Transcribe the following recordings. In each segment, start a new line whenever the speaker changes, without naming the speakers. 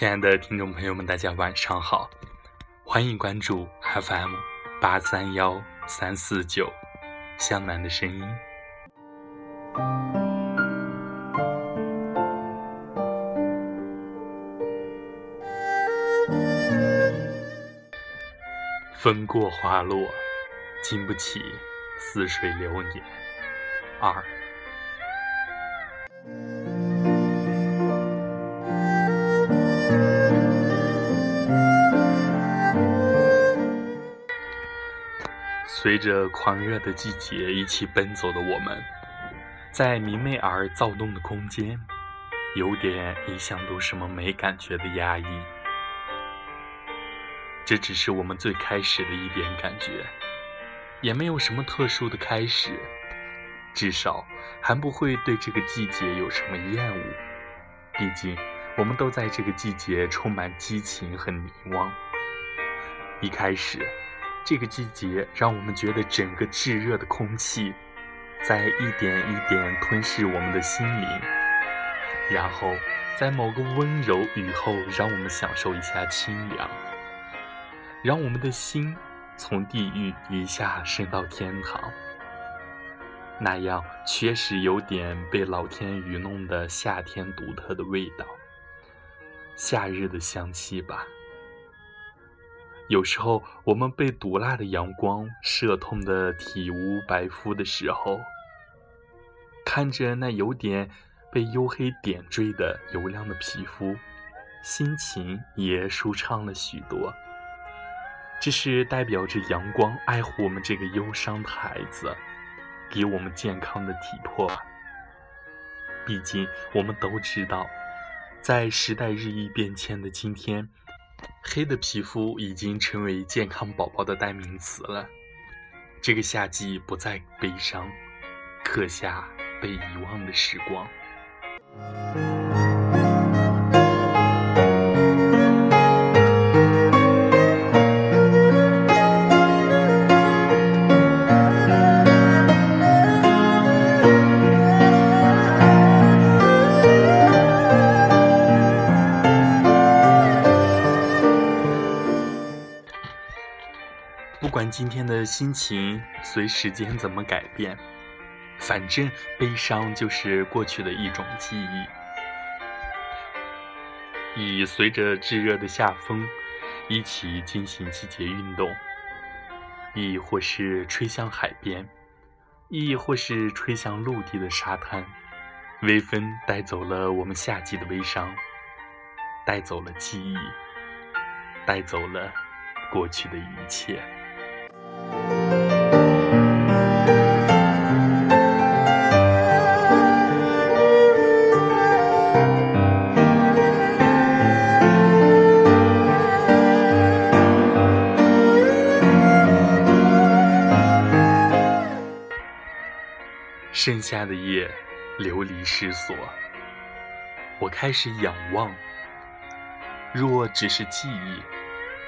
亲爱的听众朋友们，大家晚上好，欢迎关注 FM 八三幺三四九湘南的声音。风过花落，经不起似水流年。二。着狂热的季节一起奔走的我们，在明媚而躁动的空间，有点一向都什么没感觉的压抑。这只是我们最开始的一点感觉，也没有什么特殊的开始，至少还不会对这个季节有什么厌恶。毕竟，我们都在这个季节充满激情和凝望。一开始。这个季节让我们觉得整个炙热的空气在一点一点吞噬我们的心灵，然后在某个温柔雨后，让我们享受一下清凉，让我们的心从地狱一下升到天堂。那样确实有点被老天愚弄的夏天独特的味道，夏日的香气吧。有时候，我们被毒辣的阳光射痛的体无白肤的时候，看着那有点被黝黑点缀的油亮的皮肤，心情也舒畅了许多。这是代表着阳光爱护我们这个忧伤的孩子，给我们健康的体魄。毕竟，我们都知道，在时代日益变迁的今天。黑的皮肤已经成为健康宝宝的代名词了。这个夏季不再悲伤，刻下被遗忘的时光。今天的心情随时间怎么改变，反正悲伤就是过去的一种记忆。已随着炙热的夏风一起进行季节运动，亦或是吹向海边，亦或是吹向陆地的沙滩，微风带走了我们夏季的悲伤，带走了记忆，带走了过去的一切。盛夏的夜，流离失所。我开始仰望，若只是记忆，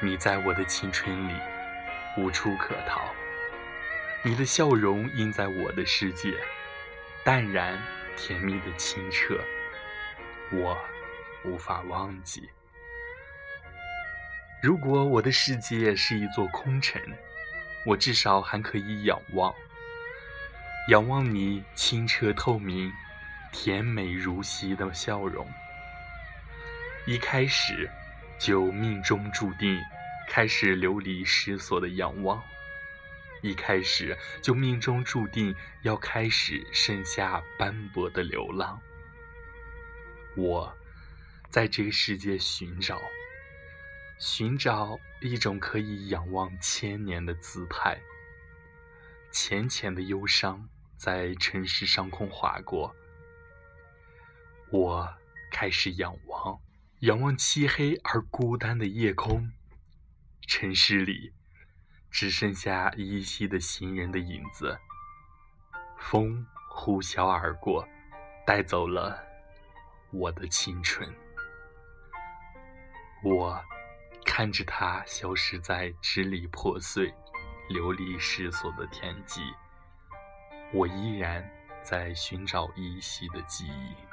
你在我的青春里无处可逃。你的笑容映在我的世界，淡然甜蜜的清澈，我无法忘记。如果我的世界是一座空城，我至少还可以仰望。仰望你清澈透明、甜美如昔的笑容，一开始就命中注定开始流离失所的仰望，一开始就命中注定要开始剩下斑驳的流浪。我在这个世界寻找，寻找一种可以仰望千年的姿态，浅浅的忧伤。在城市上空划过，我开始仰望，仰望漆黑而孤单的夜空。城市里只剩下依稀的行人的影子。风呼啸而过，带走了我的青春。我看着它消失在支离破碎、流离失所的天际。我依然在寻找依稀的记忆。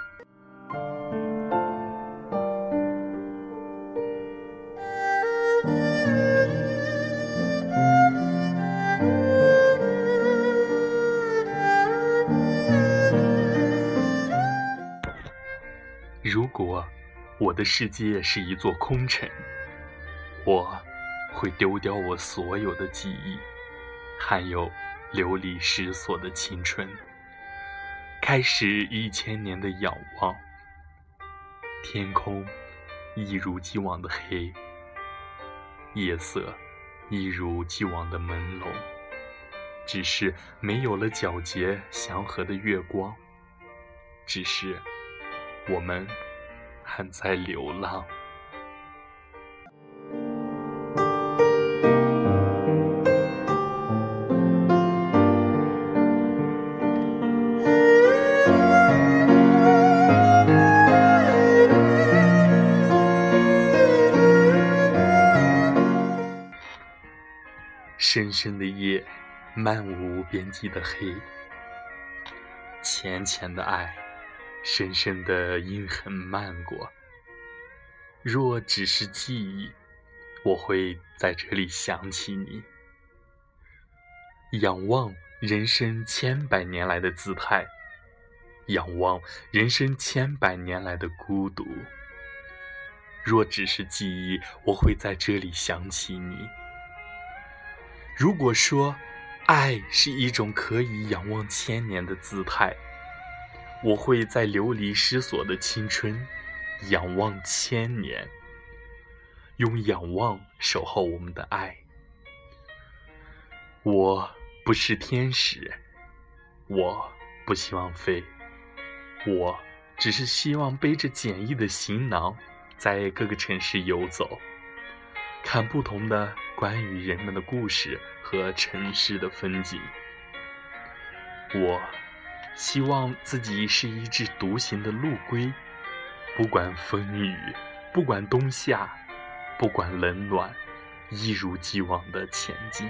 如果我的世界是一座空城我会丢掉我所有的记忆还有流离失所的青春，开始一千年的仰望。天空一如既往的黑，夜色一如既往的朦胧，只是没有了皎洁祥和的月光，只是我们。还在流浪。深深的夜，漫无边际的黑，浅浅的爱。深深的阴痕漫过。若只是记忆，我会在这里想起你。仰望人生千百年来的姿态，仰望人生千百年来的孤独。若只是记忆，我会在这里想起你。如果说，爱是一种可以仰望千年的姿态。我会在流离失所的青春，仰望千年，用仰望守候我们的爱。我不是天使，我不希望飞，我只是希望背着简易的行囊，在各个城市游走，看不同的关于人们的故事和城市的风景。我。希望自己是一只独行的陆龟，不管风雨，不管冬夏，不管冷暖，一如既往的前进。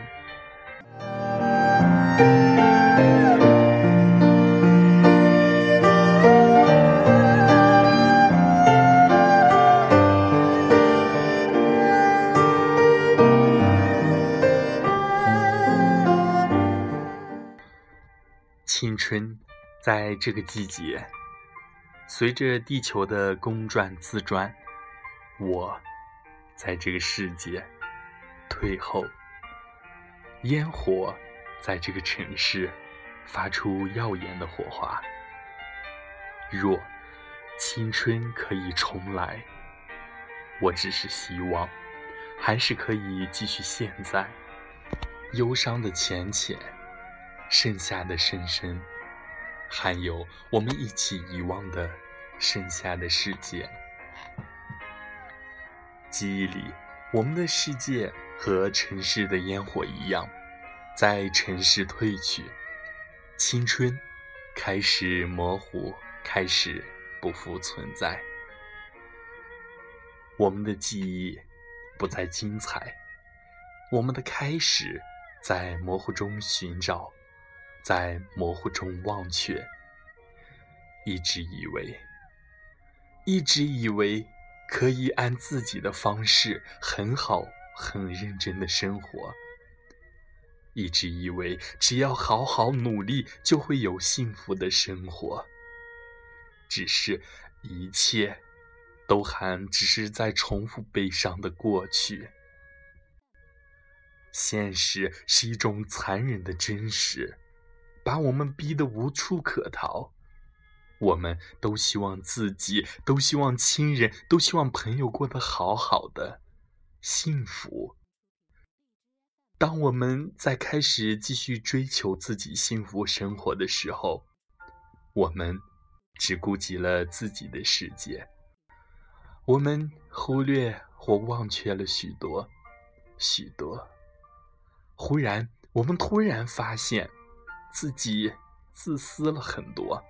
青春。在这个季节，随着地球的公转自转，我在这个世界退后。烟火在这个城市发出耀眼的火花。若青春可以重来，我只是希望，还是可以继续现在。忧伤的浅浅，剩下的深深。还有我们一起遗忘的剩下的世界，记忆里，我们的世界和城市的烟火一样，在城市褪去，青春开始模糊，开始不复存在。我们的记忆不再精彩，我们的开始在模糊中寻找。在模糊中忘却，一直以为，一直以为可以按自己的方式很好、很认真的生活，一直以为只要好好努力就会有幸福的生活。只是，一切都还只是在重复悲伤的过去。现实是一种残忍的真实。把我们逼得无处可逃，我们都希望自己，都希望亲人，都希望朋友过得好好的，幸福。当我们在开始继续追求自己幸福生活的时候，我们只顾及了自己的世界，我们忽略或忘却了许多，许多。忽然，我们突然发现。自己自私了很多。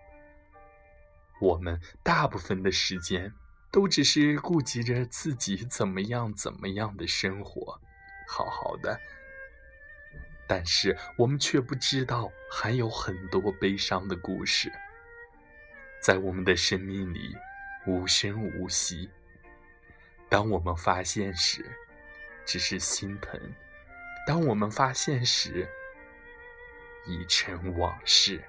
我们大部分的时间都只是顾及着自己怎么样怎么样的生活，好好的。但是我们却不知道，还有很多悲伤的故事，在我们的生命里无声无息。当我们发现时，只是心疼；当我们发现时，已成往事。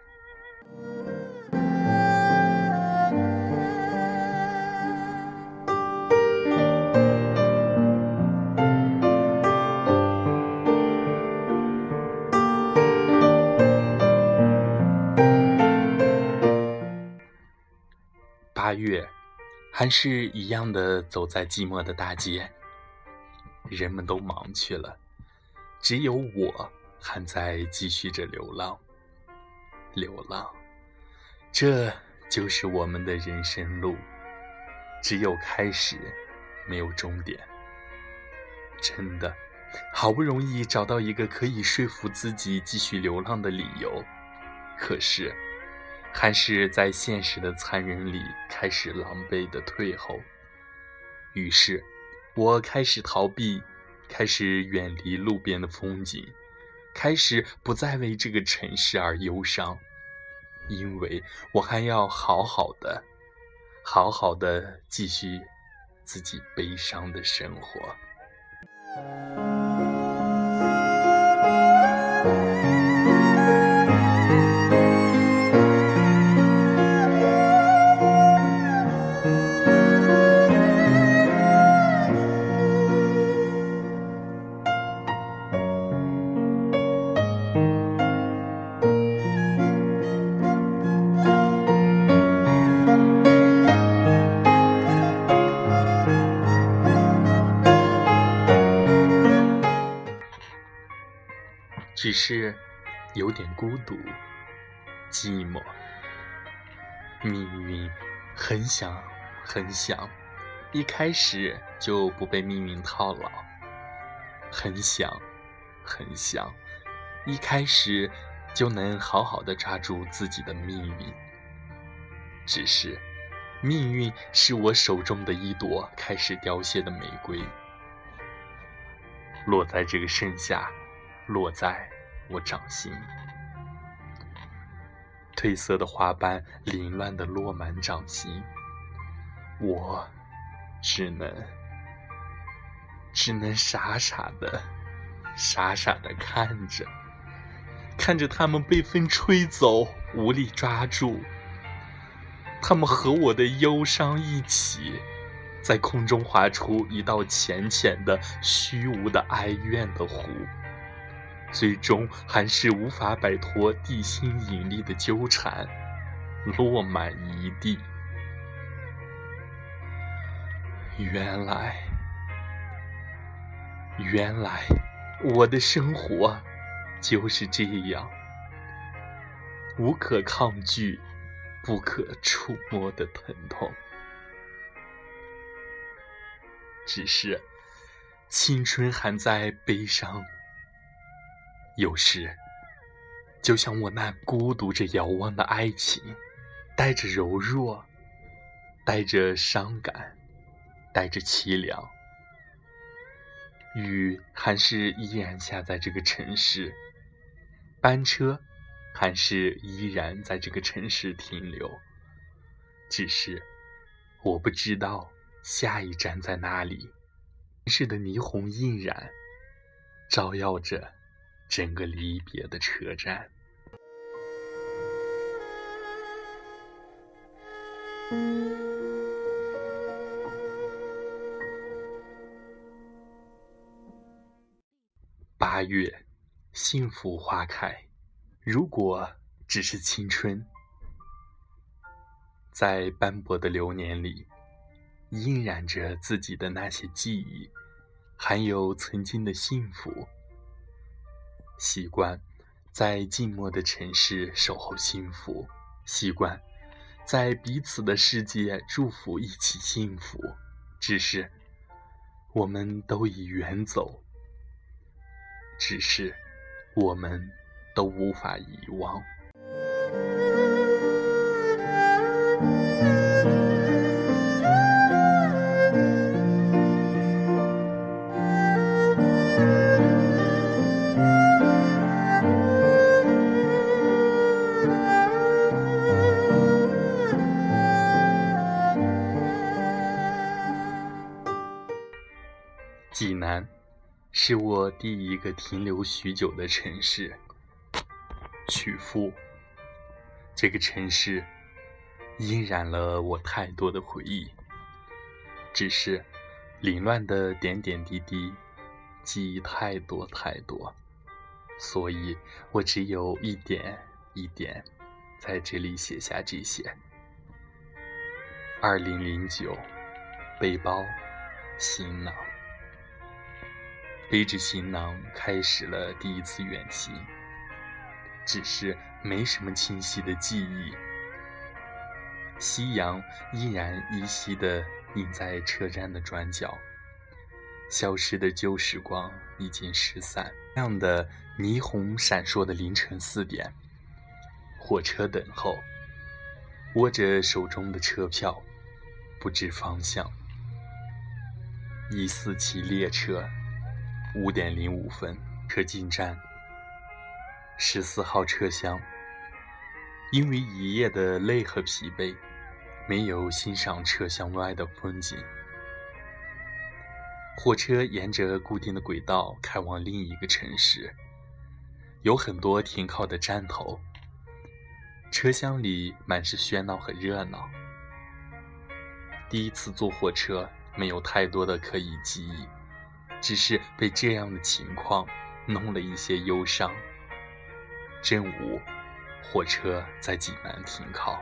八月还是一样的走在寂寞的大街人们都忙去了只有我还在继续着流浪。流浪，这就是我们的人生路，只有开始，没有终点。真的，好不容易找到一个可以说服自己继续流浪的理由，可是。还是在现实的残忍里开始狼狈的退后。于是，我开始逃避，开始远离路边的风景，开始不再为这个城市而忧伤，因为我还要好好的、好好的继续自己悲伤的生活。只是有点孤独、寂寞，命运很想很想，一开始就不被命运套牢；很想很想，一开始就能好好的抓住自己的命运。只是，命运是我手中的一朵开始凋谢的玫瑰，落在这个盛夏，落在。我掌心，褪色的花瓣凌乱的落满掌心，我只能只能傻傻的傻傻的看着，看着它们被风吹走，无力抓住，它们和我的忧伤一起，在空中划出一道浅浅的、虚无的哀怨的弧。最终还是无法摆脱地心引力的纠缠，落满一地。原来，原来我的生活就是这样，无可抗拒、不可触摸的疼痛。只是，青春还在悲伤。有时，就像我那孤独着遥望的爱情，带着柔弱，带着伤感，带着凄凉。雨还是依然下在这个城市，班车还是依然在这个城市停留。只是，我不知道下一站在哪里。城市的霓虹映染，照耀着。整个离别的车站。八月，幸福花开。如果只是青春，在斑驳的流年里，印染着自己的那些记忆，还有曾经的幸福。习惯在静默的城市守候幸福，习惯在彼此的世界祝福一起幸福。只是我们都已远走，只是我们都无法遗忘。我第一个停留许久的城市。曲阜，这个城市印染了我太多的回忆。只是凌乱的点点滴滴，记忆太多太多，所以我只有一点一点在这里写下这些。二零零九，背包，行囊，背着行囊开始了第一次远行，只是没什么清晰的记忆。夕阳依然依稀的映在车站的转角，消失的旧时光已经失散。亮的霓虹闪烁的凌晨四点，火车等候，握着手中的车票。不知方向。一四七列车，五点零五分，车进站。十四号车厢，因为一夜的累和疲惫，没有欣赏车厢外的风景。火车沿着固定的轨道开往另一个城市，有很多停靠的站头。车厢里满是喧闹和热闹。第一次坐火车，没有太多的可以记忆，只是被这样的情况弄了一些忧伤。正午，火车在济南停靠，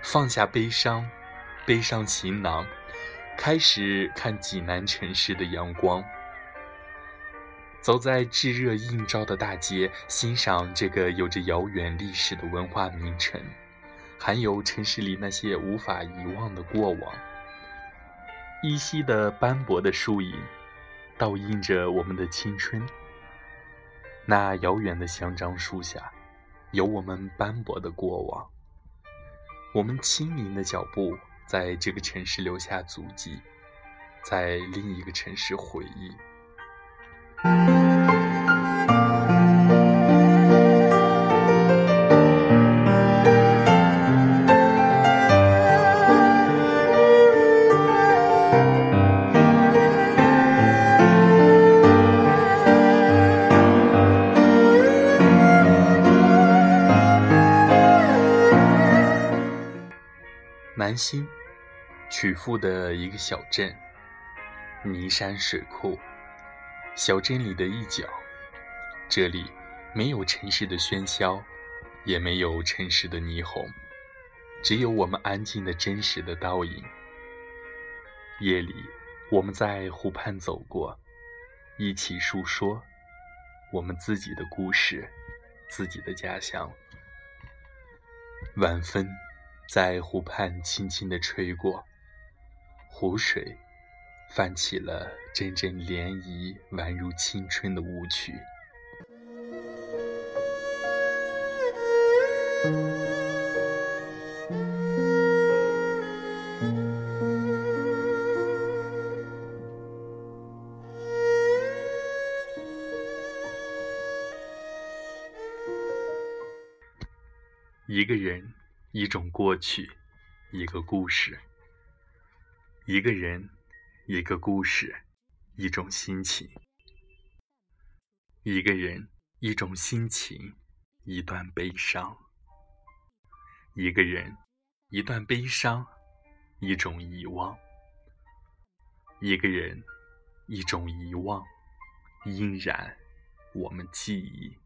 放下悲伤，背上行囊，开始看济南城市的阳光。走在炙热映照的大街，欣赏这个有着遥远历史的文化名城。还有城市里那些无法遗忘的过往，依稀的斑驳的树影，倒映着我们的青春。那遥远的香樟树下，有我们斑驳的过往。我们轻盈的脚步，在这个城市留下足迹，在另一个城市回忆。心，曲阜的一个小镇，泥山水库，小镇里的一角。这里没有城市的喧嚣，也没有城市的霓虹，只有我们安静的真实的倒影。夜里，我们在湖畔走过，一起述说我们自己的故事，自己的家乡。晚风。在湖畔轻轻地吹过，湖水泛起了阵阵涟漪，宛如青春的舞曲。一个人。一种过去，一个故事，一个人，一个故事，一种心情，一个人，一种心情，一段悲伤，一个人，一段悲伤，一种遗忘，一个人，一种遗忘，依然我们记忆。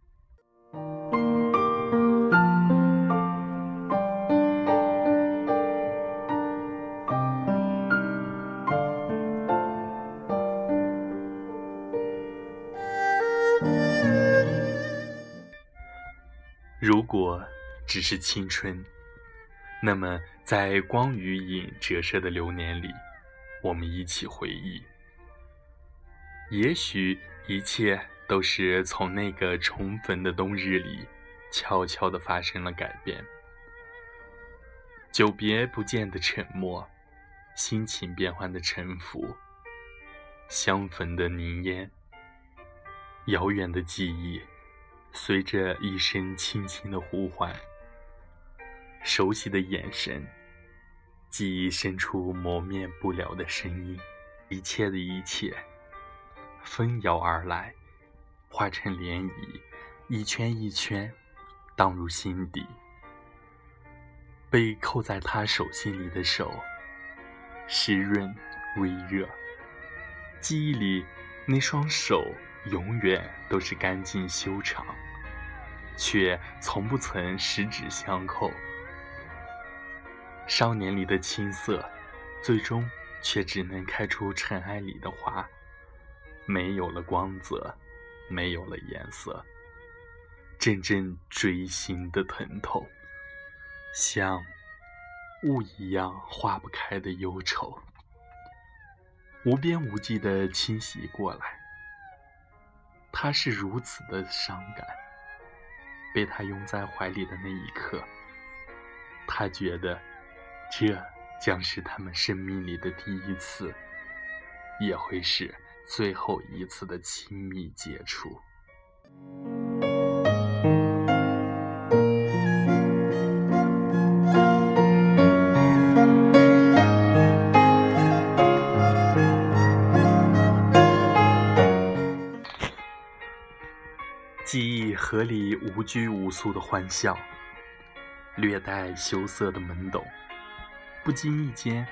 果只是青春，那么在光与影折射的流年里，我们一起回忆。也许一切都是从那个重逢的冬日里，悄悄地发生了改变。久别不见的沉默，心情变幻的沉浮，相逢的凝烟，遥远的记忆。随着一声轻轻的呼唤，熟悉的眼神，记忆深处磨灭不了的声音，一切的一切，风摇而来，化成涟漪，一圈一圈，荡入心底。被扣在他手心里的手，湿润微热，记忆里那双手。永远都是干净修长，却从不曾十指相扣。少年里的青涩，最终却只能开出尘埃里的花，没有了光泽，没有了颜色，阵阵锥心的疼痛，像雾一样化不开的忧愁，无边无际的侵袭过来。他是如此的伤感，被他拥在怀里的那一刻，他觉得。这将是他们生命里的第一次，也会是最后一次的亲密接触。无拘无束的欢笑，略带羞涩的懵懂。不经意间，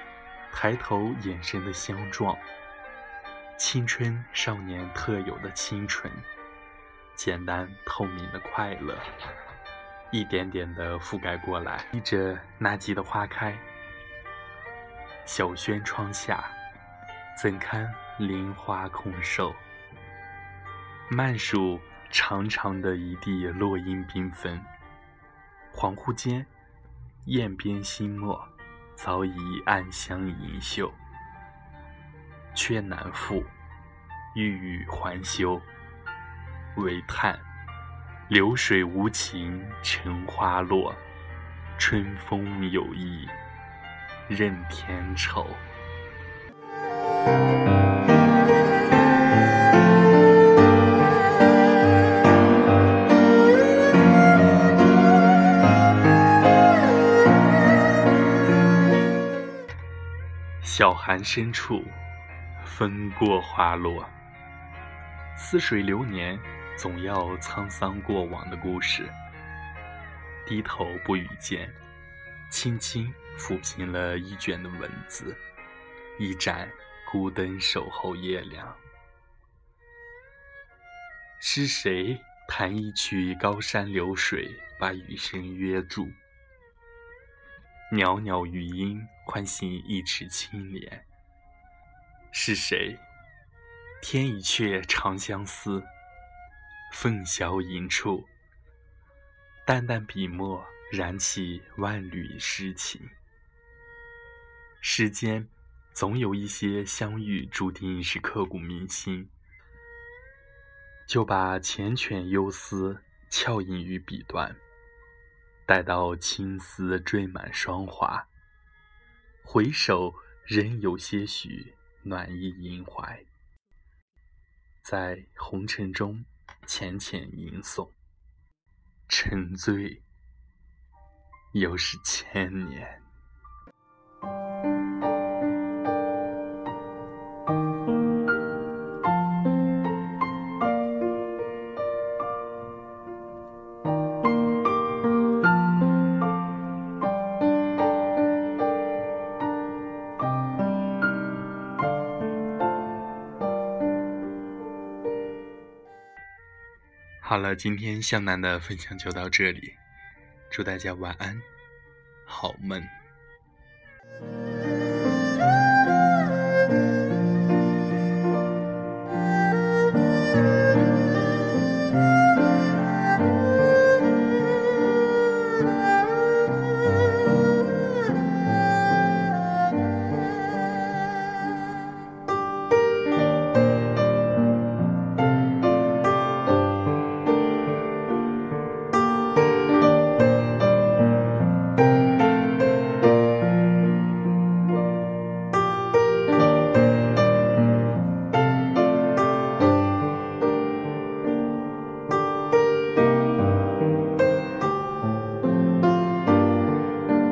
抬头眼神的相撞，青春少年特有的清纯，简单透明的快乐，一点点的覆盖过来。依着那季的花开，小轩窗下，怎堪林花空瘦？慢数长长的一地落英缤纷，恍惚间，雁边新墨。早已暗香盈袖，却难复，欲语还休。唯叹流水无情，成花落；春风有意，任天愁。寒深处，风过花落。似水流年，总要沧桑过往的故事。低头不语见，轻轻抚平了一卷的文字，一盏孤灯守候夜凉。是谁弹一曲高山流水，把雨声约住？袅袅余音唤醒一池清莲。是谁？天一阙长相思，凤箫吟处，淡淡笔墨燃起万缕诗情。世间总有一些相遇注定是刻骨铭心，就把缱绻幽思翘印于笔端。待到青丝缀满霜华，回首仍有些许暖意萦怀，在红尘中浅浅吟诵，沉醉又是千年。好了，今天向南的分享就到这里，祝大家晚安，好梦。